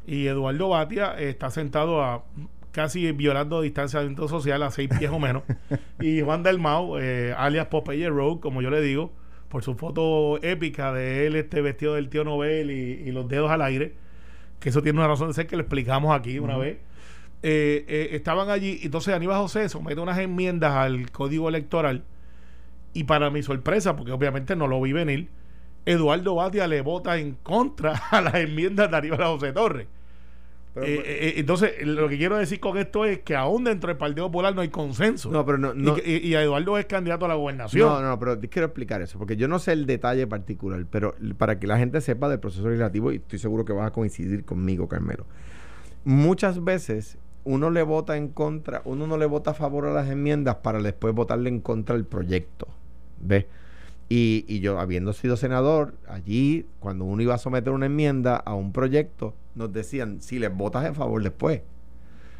Y Eduardo Batia está sentado a casi violando distanciamiento social a seis pies o menos. y Juan Dalmau, eh, alias Popeye Road, como yo le digo, por su foto épica de él este vestido del tío Nobel y, y los dedos al aire, que eso tiene una razón de ser que lo explicamos aquí una vez. Eh, eh, estaban allí, entonces Aníbal José somete unas enmiendas al código electoral y para mi sorpresa, porque obviamente no lo vi venir, Eduardo Batia le vota en contra a las enmiendas de Aníbal José Torres. Pero- Eh, eh, entonces, lo que quiero decir con esto es que aún dentro del Partido Popular no hay consenso. no, pero no, Y no, y, Eduardo es candidato a la gobernación. No, no, pero quiero explicar eso, porque yo no sé el detalle particular, pero para que la gente sepa del proceso legislativo, y estoy seguro que vas a coincidir conmigo, Carmelo. Muchas veces uno le vota en contra, uno no le vota a favor a las enmiendas para después votarle en contra al proyecto. ¿Ves? Y, y yo, habiendo sido senador, allí, cuando uno iba a someter una enmienda a un proyecto, nos decían, si les votas a favor después.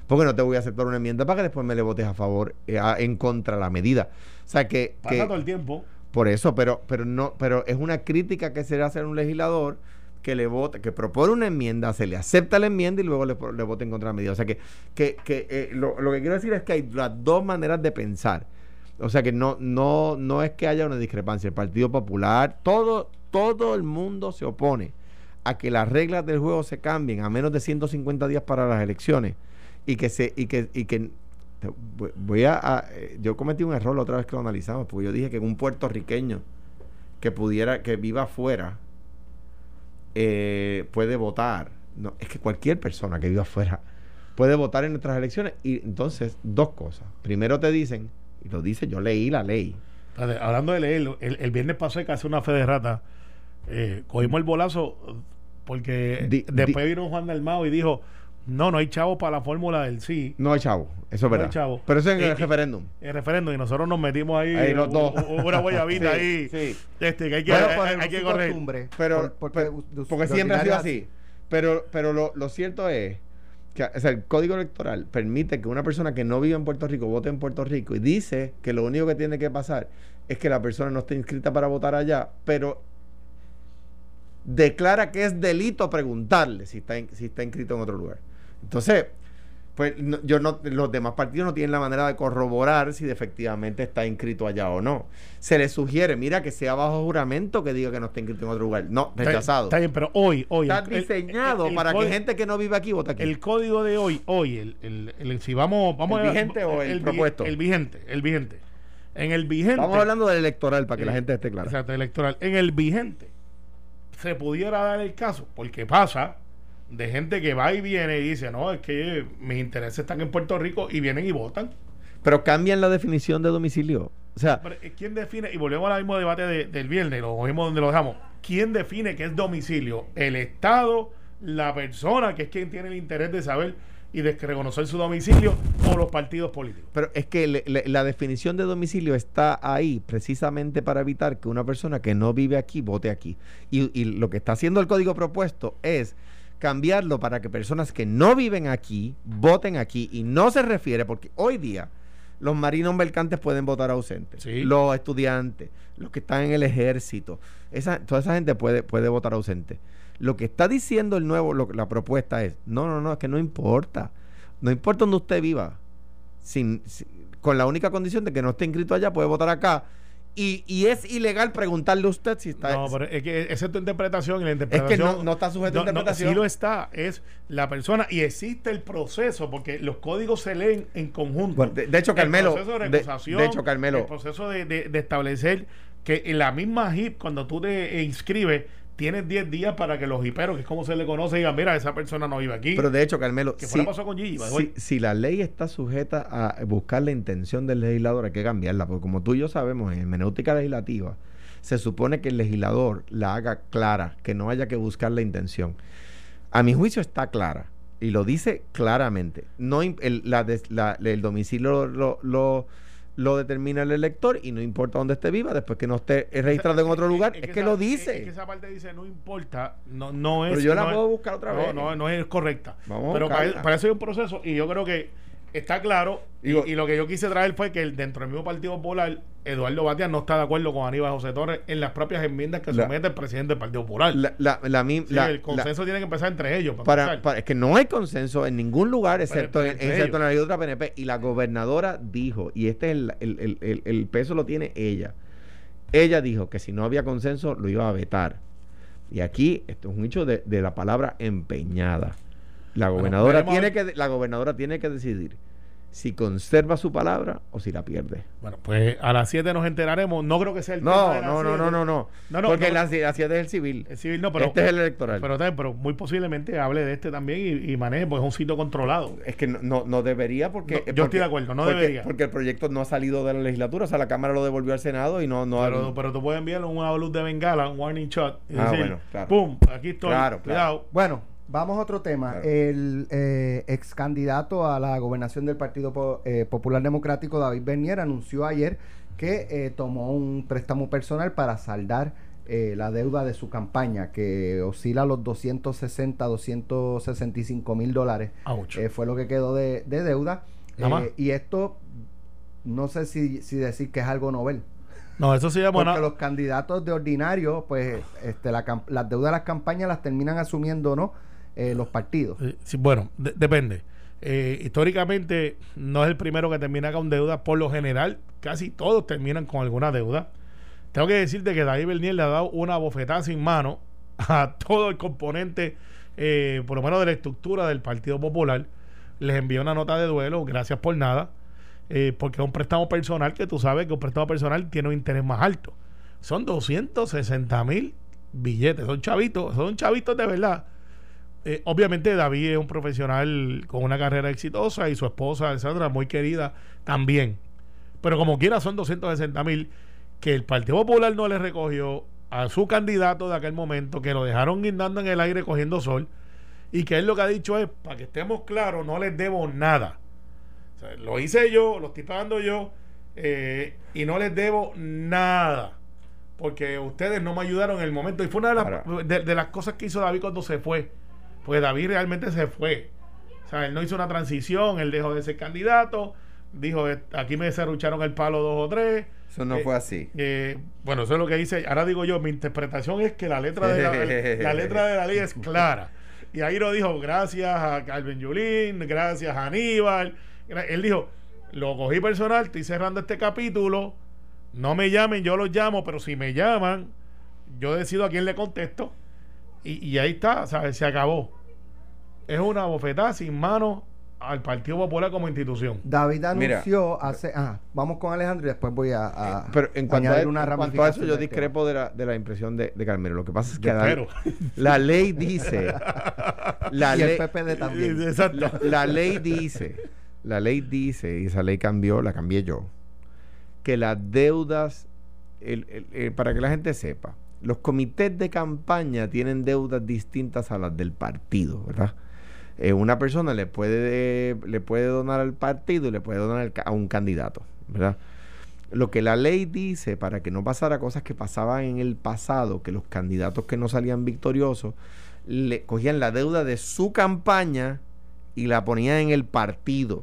Porque no te voy a aceptar una enmienda para que después me le votes a favor, eh, a- en contra de la medida. O sea que, Pasa que- todo el tiempo. por eso, pero, pero no, pero es una crítica que se le hace a un legislador que le vota, que propone una enmienda, se le acepta la enmienda y luego le, le vota en contra de la medida. O sea que, que, que eh, lo, lo que quiero decir es que hay las dos maneras de pensar. O sea que no, no, no es que haya una discrepancia. El Partido Popular, todo, todo el mundo se opone a que las reglas del juego se cambien a menos de 150 días para las elecciones y que se, y que, y que voy a, a- eh, yo cometí un error la otra vez que lo analizamos, porque yo dije que un puertorriqueño que pudiera, que viva afuera, eh, puede votar. No, es que cualquier persona que viva afuera puede votar en nuestras elecciones. Y entonces, dos cosas. Primero te dicen, y lo dice, yo leí la ley. Hablando de leer, el, el viernes pasé que hace una fe de rata. eh, cogimos el bolazo porque Di- después di- vino Juan Dalmao y dijo: No, no hay chavos para la fórmula del sí. No hay chavo, eso es No hay verdad. chavo. Pero eso es en el referéndum. El referéndum y nosotros nos metimos ahí, Ahí los dos. u- una guayabita Sí, ahí. sí. Este, que hay que, Bueno, hay- que correr. costumbre, Pero, por- porque, pero- de- porque de siempre ha sido así. Pero, pero lo, lo cierto es que o sea, el código electoral permite que una persona que no vive en Puerto Rico vote en Puerto Rico y dice que lo único que tiene que pasar es que la persona no esté inscrita para votar allá, pero declara que es delito preguntarle si está, in- si está inscrito en otro lugar. Entonces, pues no- yo no, los demás partidos no tienen la manera de corroborar si efectivamente está inscrito allá o no. Se le sugiere, mira, que sea bajo juramento que diga que no está inscrito en otro lugar. No, rechazado. Está bien, pero hoy, hoy. Está el- diseñado el- el para que gente que no vive aquí vote aquí. El código de hoy, hoy, el, el, el- si vamos, vamos ¿El a- vigente o el propuesto? El vigente, el vigente. En el vigente. Estamos hablando del electoral para que la Eh, gente esté clara. Exacto, electoral. En el vigente se pudiera dar el caso, porque pasa de gente que va y viene y dice, no, es que mis intereses están en Puerto Rico y vienen y votan. Pero cambian la definición de domicilio. O sea, Pero, eh, ¿quién define? Y volvemos al mismo debate de- del viernes, lo mismo donde lo dejamos. ¿Quién define qué es domicilio? ¿El Estado, la persona que es quien tiene el interés de saber y de reconocer su domicilio o los partidos políticos? pero es que le- le- la definición de domicilio está ahí precisamente para evitar que una persona que no vive aquí vote aquí. Y, y lo que está haciendo el código propuesto es cambiarlo para que personas que no viven aquí voten aquí y no se refiere porque hoy día los marinos mercantes pueden votar ausentes, Sí. los estudiantes, los que están en el ejército, esa, toda esa gente puede, puede votar ausente. Lo que está diciendo el nuevo, lo- la propuesta es, no, no, no, es que no importa, no importa donde usted viva, sin, sin- con la única condición de que no esté inscrito allá, puede votar acá. Y, y es ilegal preguntarle a usted si está... No, pero es que esa es tu interpretación y la es que interpretación. no, no está sujeto a No, no, interpretación. sí lo está, es la persona y existe el proceso porque los códigos se leen en conjunto. Bueno, de- de hecho, Carmelo, el proceso de recusación, de hecho, Carmelo. el proceso de, de- de establecer que en la misma HIP, cuando tú te inscribes, tienes 10 días para que los hiperos, que es como se le conoce, digan, mira, esa persona no vive aquí. Pero de hecho, Carmelo, que si, pasó con Gigi, si, si la ley está sujeta a buscar la intención del legislador, hay que cambiarla, porque como tú y yo sabemos, en hermenéutica legislativa, se supone que el legislador la haga clara, que no haya que buscar la intención. A mi juicio está clara y lo dice claramente. No el, el domicilio lo, lo, lo, determina el elector y no importa dónde esté viva, después que no esté registrado en otro lugar, es, que, lo dice. Es que esa parte dice no importa, no, no es. Pero yo la puedo buscar otra vez. No, no es correcta. Pero para, para, eso hay un proceso y yo creo que está claro. y, lo que yo quise traer fue que dentro del mismo Partido Popular, Eduardo Batia no está de acuerdo con Aníbal José Torres en las propias enmiendas que somete el presidente del Partido Popular. La, el consenso tiene que empezar entre ellos. Para, es que no hay consenso en ningún lugar, excepto, en, excepto la ley de otra PNP. Y la gobernadora dijo, y este es el, el, el, peso lo tiene ella. Ella dijo que si no había consenso lo iba a vetar. Y aquí, esto es un hecho de, de la palabra empeñada. La gobernadora, tiene que, la gobernadora tiene que decidir si conserva su palabra o si la pierde. Bueno, pues a las 7 nos enteraremos. No creo que sea el no, tema no, no, no, no, no, no, Porque las 7 es el civil. El civil no, pero. Este es el electoral. Pero, pero muy posiblemente hable de este también y, maneje, porque es un sitio controlado. Es que no, no, debería, porque. yo estoy de acuerdo, no debería. Porque el proyecto no ha salido de la legislatura, o sea, la Cámara lo devolvió al Senado y no. no pero, pero tú puedes enviarle una luz de bengala, un warning shot. Y ah, bueno, claro. ¡Pum! Aquí estoy. Claro, Cuidado. Bueno. Vamos a otro tema. El eh, ex candidato a la gobernación del Partido eh, Popular Democrático, David Bernier, anunció ayer que eh, tomó un préstamo personal para saldar eh, la deuda de su campaña, que oscila a los 260, 265 mil dólares. fue lo que quedó de, deuda. y esto, no sé si, si decir que es algo novel. No, eso sí es bueno. Porque los candidatos de ordinario, pues este, la, las deudas de las campañas las terminan asumiendo, ¿no? Eh, los partidos. bueno, depende. Eh, históricamente no es el primero que termina con deuda. Por lo general, casi todos terminan con alguna deuda. Tengo que decirte que David Bernier le ha dado una bofetada sin mano a todo el componente, eh, por lo menos de la estructura del Partido Popular. Les envió una nota de duelo, gracias por nada, porque es un préstamo personal que tú sabes que un préstamo personal tiene un interés más alto. Son 260 mil billetes, son chavitos, son chavitos de verdad eh, obviamente David es un profesional con una carrera exitosa y su esposa, Alessandra, muy querida también. Pero como quiera son 260 mil que el Partido Popular no le recogió a su candidato de aquel momento, que lo dejaron guindando en el aire cogiendo sol y que él lo que ha dicho es, para que estemos claros, no les debo nada. lo hice yo, lo estoy pagando yo eh, y no les debo nada. Porque ustedes no me ayudaron en el momento. Y fue una de las cosas que hizo David cuando se fue pues David realmente se fue. O sea, él no hizo una transición, él dejó de ser candidato, dijo, aquí me cerrucharon el palo dos o tres. Eso no fue así. Eh, bueno, eso es lo que dice. Ahora digo yo, mi interpretación es que la letra de la, letra de la ley es clara. Y ahí lo dijo, gracias a Calvin Yulín, gracias a Aníbal. Él dijo, lo cogí personal, estoy cerrando este capítulo. No me llamen, yo los llamo, pero si me llaman, yo decido a quién le contesto. Y, y ahí está, ¿sabes? Se acabó es una bofetada sin mano al Partido Popular como institución. David anunció hace. Ah, vamos con Alejandro y después voy a, eh, pero en cuanto a, una en eso, yo discrepo de la, de la impresión de, de Carmelo. Lo que pasa es que la, ley dice. la y el PPD también. Exacto. La, ley dice. La ley dice, y esa ley cambió, la cambié yo, que las deudas, para que la gente sepa, los comités de campaña tienen deudas distintas a las del partido, ¿verdad? Eh, una persona le puede, le puede donar al partido y le puede donar a un candidato, ¿verdad? Lo que la ley dice para que no pasara cosas que pasaban en el pasado, que los candidatos que no salían victoriosos le cogían la deuda de su campaña y la ponían en el partido.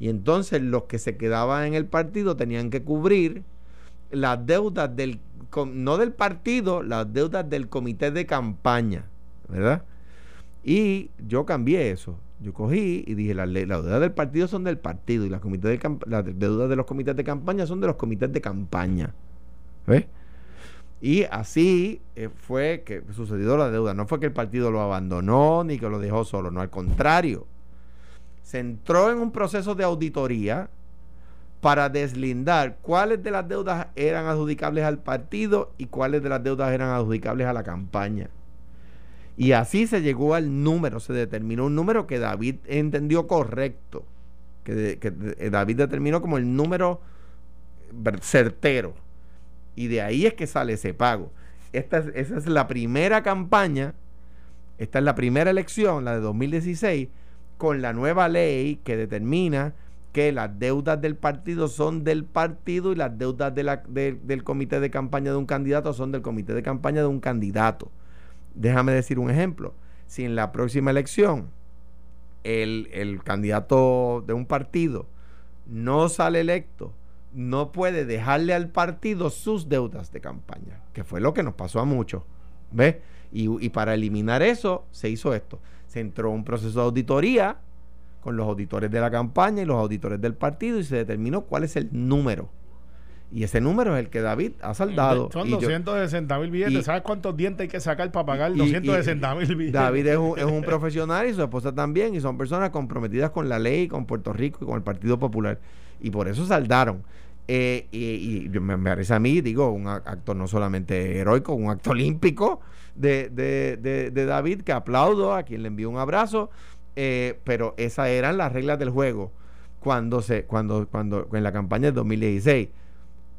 Y entonces los que se quedaban en el partido tenían que cubrir las deudas del no del partido, las deudas del comité de campaña, ¿verdad? Y yo cambié eso. Yo cogí y dije, las la deudas del partido son del partido y las, de deudas de los comités de campaña son de los comités de campaña. ¿Ves? Y así eh, fue que sucedió la deuda. No fue que el partido lo abandonó ni que lo dejó solo, no, al contrario. Se entró en un proceso de auditoría para deslindar cuáles de las deudas eran adjudicables al partido y cuáles de las deudas eran adjudicables a la campaña. Y así se llegó al número, se determinó un número que David entendió correcto, que, David determinó como el número certero. Y de ahí es que sale ese pago. Esta es, esa es la primera campaña, esta es la primera elección, la de 2016, con la nueva ley que determina que las deudas del partido son del partido y las deudas del comité de campaña de un candidato son del comité de campaña de un candidato. Déjame decir un ejemplo. Si en la próxima elección el, el candidato de un partido no sale electo, no puede dejarle al partido sus deudas de campaña, que fue lo que nos pasó a muchos. ¿Ves? Y, y para eliminar eso, se hizo esto. Se entró un proceso de auditoría con los auditores de la campaña y los auditores del partido y se determinó cuál es el número. Y ese número es el que David ha saldado. Son Y yo- 260 mil billetes. y- ¿Sabes cuántos dientes hay que sacar para pagar y- 260 mil billetes? David es un, es un profesional y su esposa también, y son personas comprometidas con la ley, con Puerto Rico y con el Partido Popular. Y por eso saldaron. Eh, y, y me, me parece a mí, digo, un acto no solamente heroico, un acto olímpico de, de- de- de David, que aplaudo, a quien le envío un abrazo. Eh, pero esas eran las reglas del juego cuando se cuando cuando en la campaña del 2016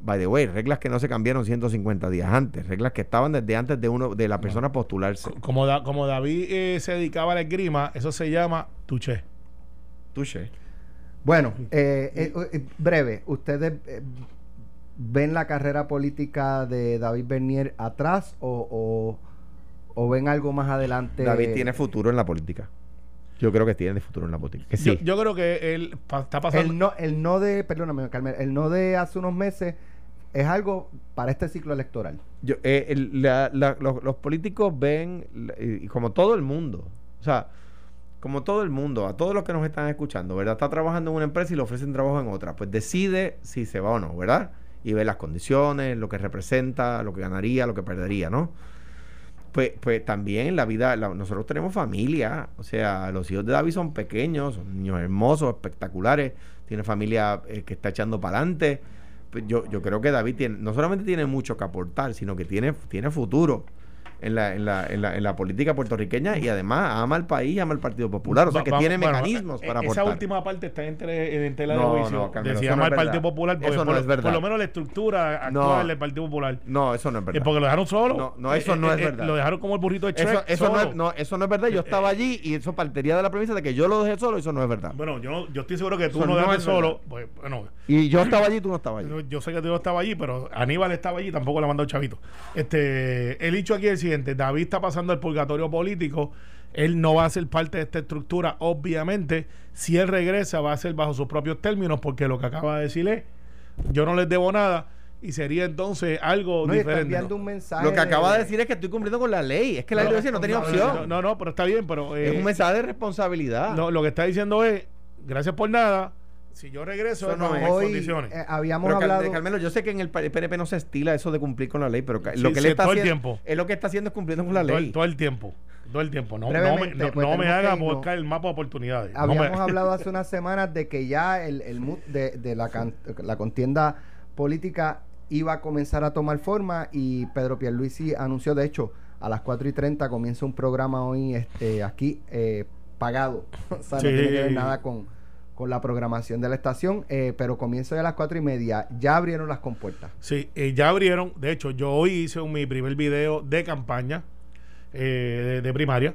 by the way reglas que no se cambiaron 150 días antes reglas que estaban desde antes de uno de la persona postularse Como, Da- como David eh, se dedicaba a la esgrima, eso se llama tuché. Touché. Bueno, eh, eh, eh, breve, ¿ustedes eh, ven la carrera política de David Bernier atrás o, o- o ven algo más adelante? David tiene futuro en la política yo creo que tiene futuro en la política que sí Yo, yo creo que él pa- está pasando. El no, el no de, perdóname, Carmen, el no de hace unos meses es algo para este ciclo electoral. Yo, eh, el- la- la- los, los políticos ven, y como todo el mundo, o sea, como todo el mundo, a todos los que nos están escuchando, ¿verdad? Está trabajando en una empresa y le ofrecen trabajo en otra, pues decide si se va o no, ¿verdad? Y ve las condiciones, lo que representa, lo que ganaría, lo que perdería, ¿no? Pues, pues también la vida, nosotros tenemos familia, o sea, los hijos de David son pequeños, son niños hermosos, espectaculares, tiene familia eh, que está echando para adelante. Pues yo, yo creo que David tiene, no solamente tiene mucho que aportar, sino que tiene, tiene futuro en la, en, la, en, la, en la política puertorriqueña y además ama al país, ama al Partido Popular, o sea que vamos- tiene bueno, mecanismos eh, para Esa aportar. última parte está en, tele- en tela de No, juicio. no, Carmelo, de eso no llama es al Partido. Popular. porque Eso no por, es verdad. por lo menos la estructura actual del Partido Popular. No, eso no es Eh, verdad. porque lo dejaron solo. No, no, eso no es verdad. Lo dejaron como el burrito de Shrek. Eso, eso, no es, no, eso no es verdad. Yo estaba allí y eso partiría de la premisa de que yo lo dejé solo. Eso no es verdad. Bueno, yo, yo estoy seguro que tú Eso no dejaste solo. Pues, bueno, Y yo estaba allí y tú no estabas allí. yo, yo sé que tú no estabas allí, pero Aníbal estaba allí y tampoco le mandó el chavito. Este, el dicho aquí es David está pasando el purgatorio político. Él no va a ser parte de esta estructura, obviamente. Si él regresa, va a ser bajo sus propios términos, porque lo que acaba de decir es: yo no les debo nada. Y sería entonces algo No, diferente. enviando ¿no? un mensaje. Lo que acaba de decir es que estoy cumpliendo con la ley. Es que la ley decía no tenía no, opción. No, no, no, pero está bien, pero. es eh, un mensaje de responsabilidad. no, lo que está diciendo es: gracias por nada. Si yo regreso, Eso es no es. Hoy condiciones. eh, habíamos Pero, hablado. Carmelo, yo sé que en el PNP no se estila eso de cumplir con la ley, pero Sí, lo que sí, él está todo el haciendo, tiempo. es lo que está haciendo es cumpliendo con la todo, ley. el, todo el tiempo. Todo el tiempo. No, no me, no, pues no me haga buscar el mapa de oportunidades. No Habíamos me- hablado hace unas semanas de que ya el, el mood de, de la, can- la contienda política iba a comenzar a tomar forma y Pedro Pierluisi anunció, de hecho, a las 4 y 30 comienza un programa hoy este, aquí eh, pagado. o sea, Sí. no tiene que ver nada con, con la programación de la estación, eh, pero comienza hoy a las 4 y media. Ya abrieron las compuertas. Sí, eh, ya abrieron. De hecho, yo hoy hice mi primer video de campaña eh, de, de primaria.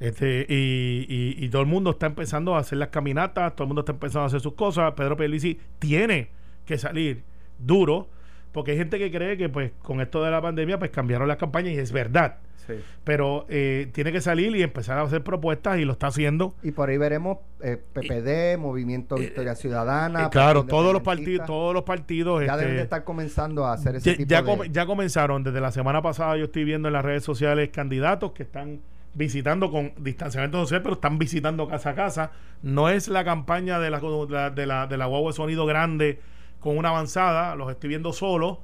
Este, y, y- y todo el mundo está empezando a hacer las caminatas, todo el mundo está empezando a hacer sus cosas. Pedro Pierluisi tiene que salir duro, porque hay gente que cree que pues con esto de la pandemia pues cambiaron las campañas y es verdad. Sí. Pero eh, tiene que salir y empezar a hacer propuestas y lo está haciendo. Y por ahí veremos eh, PPD, Movimiento Victoria Ciudadana. Eh, claro, Partido todos los partidos, todos los partidos. Ya deben este, de estar comenzando a hacer ese ya, tipo ya de... come- ya comenzaron desde la semana pasada yo estoy viendo en las redes sociales candidatos que están visitando con distanciamiento social pero están visitando casa a casa no es la campaña de la la- de la de la guagua de sonido grande con una avanzada los estoy viendo solos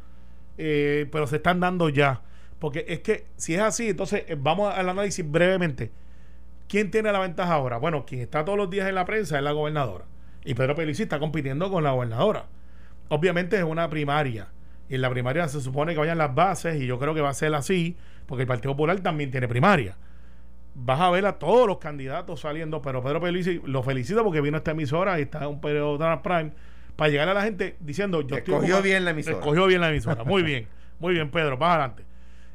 eh, pero se están dando ya porque es que si es así entonces eh, vamos al análisis brevemente ¿Quién tiene la ventaja ahora? Bueno, quien está todos los días en la prensa es la gobernadora. Y Pedro Pelici está compitiendo con la gobernadora. Obviamente es una primaria. Y en la primaria se supone que vayan las bases, y yo creo que va a ser así, porque el Partido Popular también tiene primaria. Vas a ver a todos los candidatos saliendo, pero Pedro Pelici lo felicito porque vino a esta emisora y está en un periodo de prime para llegar a la gente diciendo yo estoy ocupado- bien la emisora. Escogió bien la emisora. Muy bien. Muy bien, Pedro, más adelante.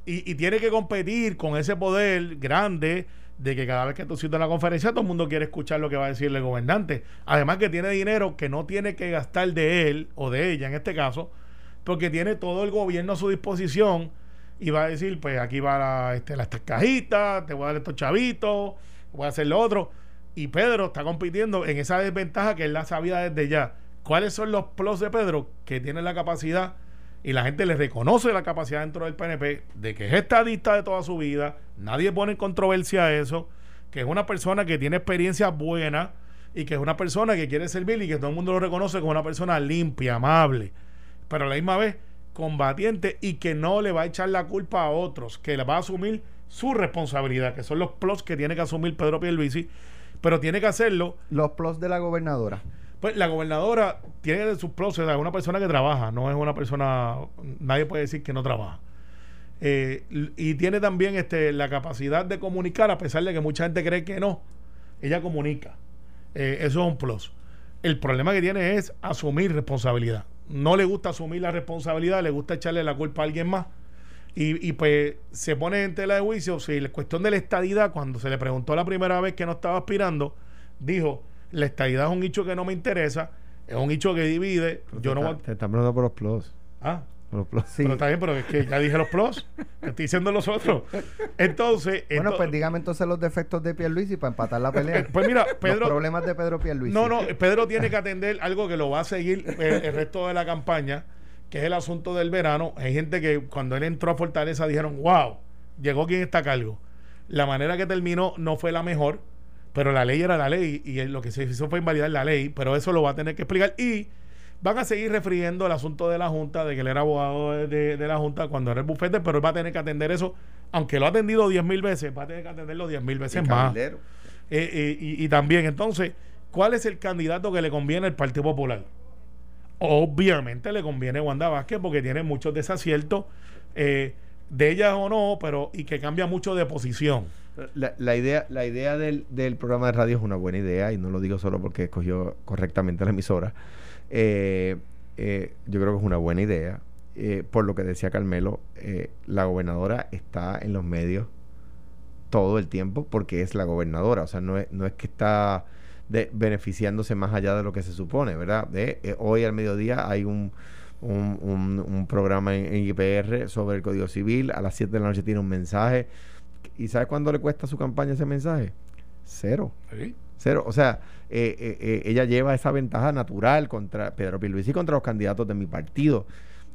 Y, y tiene que competir con ese poder grande de que cada vez que tú citas la conferencia todo el mundo quiere escuchar lo que va a decir el gobernante. Además que tiene dinero que no tiene que gastar de él o de ella en este caso, porque tiene todo el gobierno a su disposición y va a decir, pues aquí va la, este, las cajitas, te voy a dar estos chavitos, voy a hacer lo otro. Y Pedro está compitiendo en esa desventaja que él la sabía desde ya. ¿Cuáles son los plus de Pedro? Que tiene la capacidad y la gente le reconoce la capacidad dentro del PNP de que es estadista de toda su vida, nadie pone en controversia eso, que es una persona que tiene experiencia buena y que es una persona que quiere servir y que todo el mundo lo reconoce como una persona limpia, amable, pero a la misma vez combatiente y que no le va a echar la culpa a otros, que le va a asumir su responsabilidad, que son los plus que tiene que asumir Pedro Pierluisi, pero tiene que hacerlo. Los plus de la gobernadora. Pues la gobernadora tiene sus pros, es una persona que trabaja, no es una persona, nadie puede decir que no trabaja. Eh, y tiene también este, la capacidad de comunicar, a pesar de que mucha gente cree que no, ella comunica. Eh, eso es un plus. El problema que tiene es asumir responsabilidad. No le gusta asumir la responsabilidad, le gusta echarle la culpa a alguien más. Y, y, pues se pone en tela de juicio si la cuestión de la estadidad, cuando se le preguntó la primera vez que no estaba aspirando, dijo, la estadidad es un hecho que no me interesa, es un hecho que divide. yo te no está, Te están preguntando por los plus. Ah. Por los plus. Sí. Pero está bien, pero es que ya dije los plus. estoy diciendo los otros. Entonces. Bueno, ento pues dígame entonces los defectos de Pierluisi para empatar la pelea. pues mira, Pedro. los problemas de Pedro Pierluisi. No, no, Pedro tiene que atender algo que lo va a seguir el, el resto de la campaña, que es el asunto del verano. Hay gente que cuando él entró a Fortaleza dijeron, wow, llegó quien está a cargo. La manera que terminó no fue la mejor pero la ley era la ley y lo que se hizo fue invalidar la ley, pero eso lo va a tener que explicar y van a seguir refiriendo el asunto de la Junta, de que él era abogado de, de, de la Junta cuando era el bufete, pero él va a tener que atender eso, aunque lo ha atendido 10 mil veces, va a tener que atenderlo 10 mil veces más. Eh, eh, y, y, también, entonces, ¿cuál es el candidato que le conviene al Partido Popular? Obviamente le conviene Wanda Vázquez porque tiene muchos desaciertos, eh, de ella o no, pero y que cambia mucho de posición. La, la, idea, la idea del, del, programa de radio es una buena idea y no lo digo solo porque escogió correctamente la emisora. Eh, eh, yo creo que es una buena idea. Eh, por lo que decía Carmelo, la gobernadora está en los medios todo el tiempo porque es la gobernadora. O sea, no es, no es que está de, beneficiándose más allá de lo que se supone, ¿verdad? Hoy al mediodía hay un, un, un, un programa en, en IPR sobre el Código Civil. A las 7 de la noche tiene un mensaje ¿Y sabes cuánto le cuesta a su campaña ese mensaje? Cero. ¿Sí? Cero. O sea, eh, eh, eh, ella lleva esa ventaja natural contra Pedro Pierluisi y contra los candidatos de mi partido.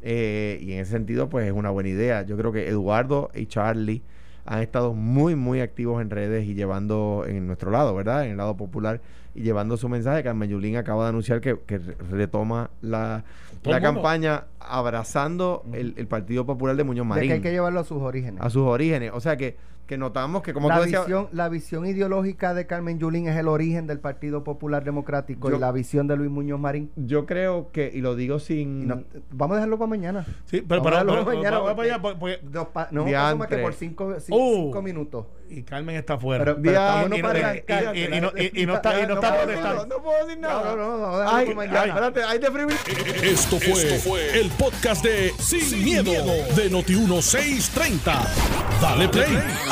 Eh, y en ese sentido, pues es una buena idea. Yo creo que Eduardo y Charlie han estado muy, muy activos en redes y llevando en nuestro lado, ¿verdad? En el lado popular y llevando su mensaje. Carmen Yulín acaba de anunciar que, que retoma la, la campaña abrazando el, el, Partido Popular de Muñoz Marín. De que hay que llevarlo a sus orígenes. A sus orígenes. O sea que, que notamos que como la tú decías, visión, la visión ideológica de Carmen Yulín es el origen del Partido Popular Democrático Yo- y la visión de Luis Muñoz Marín. yo creo que, y lo digo sin... No- vamos a dejarlo para mañana. Sí, pero, Vamos para mañana vamos porque- para allá, porque- porque- Dos pa- no más que por cinco, cinco, Uh. cinco minutos. y Carmen está afuera. Pero, pero y no- para y- arrancar. y- y- y no- y- no está- y no está protestando. no, no puedo decir No, nada. no, no, dejarlo Ay, para ay, espérate, hay de. Esto fue, el podcast de Sin, miedo, de Noti1630. Dale play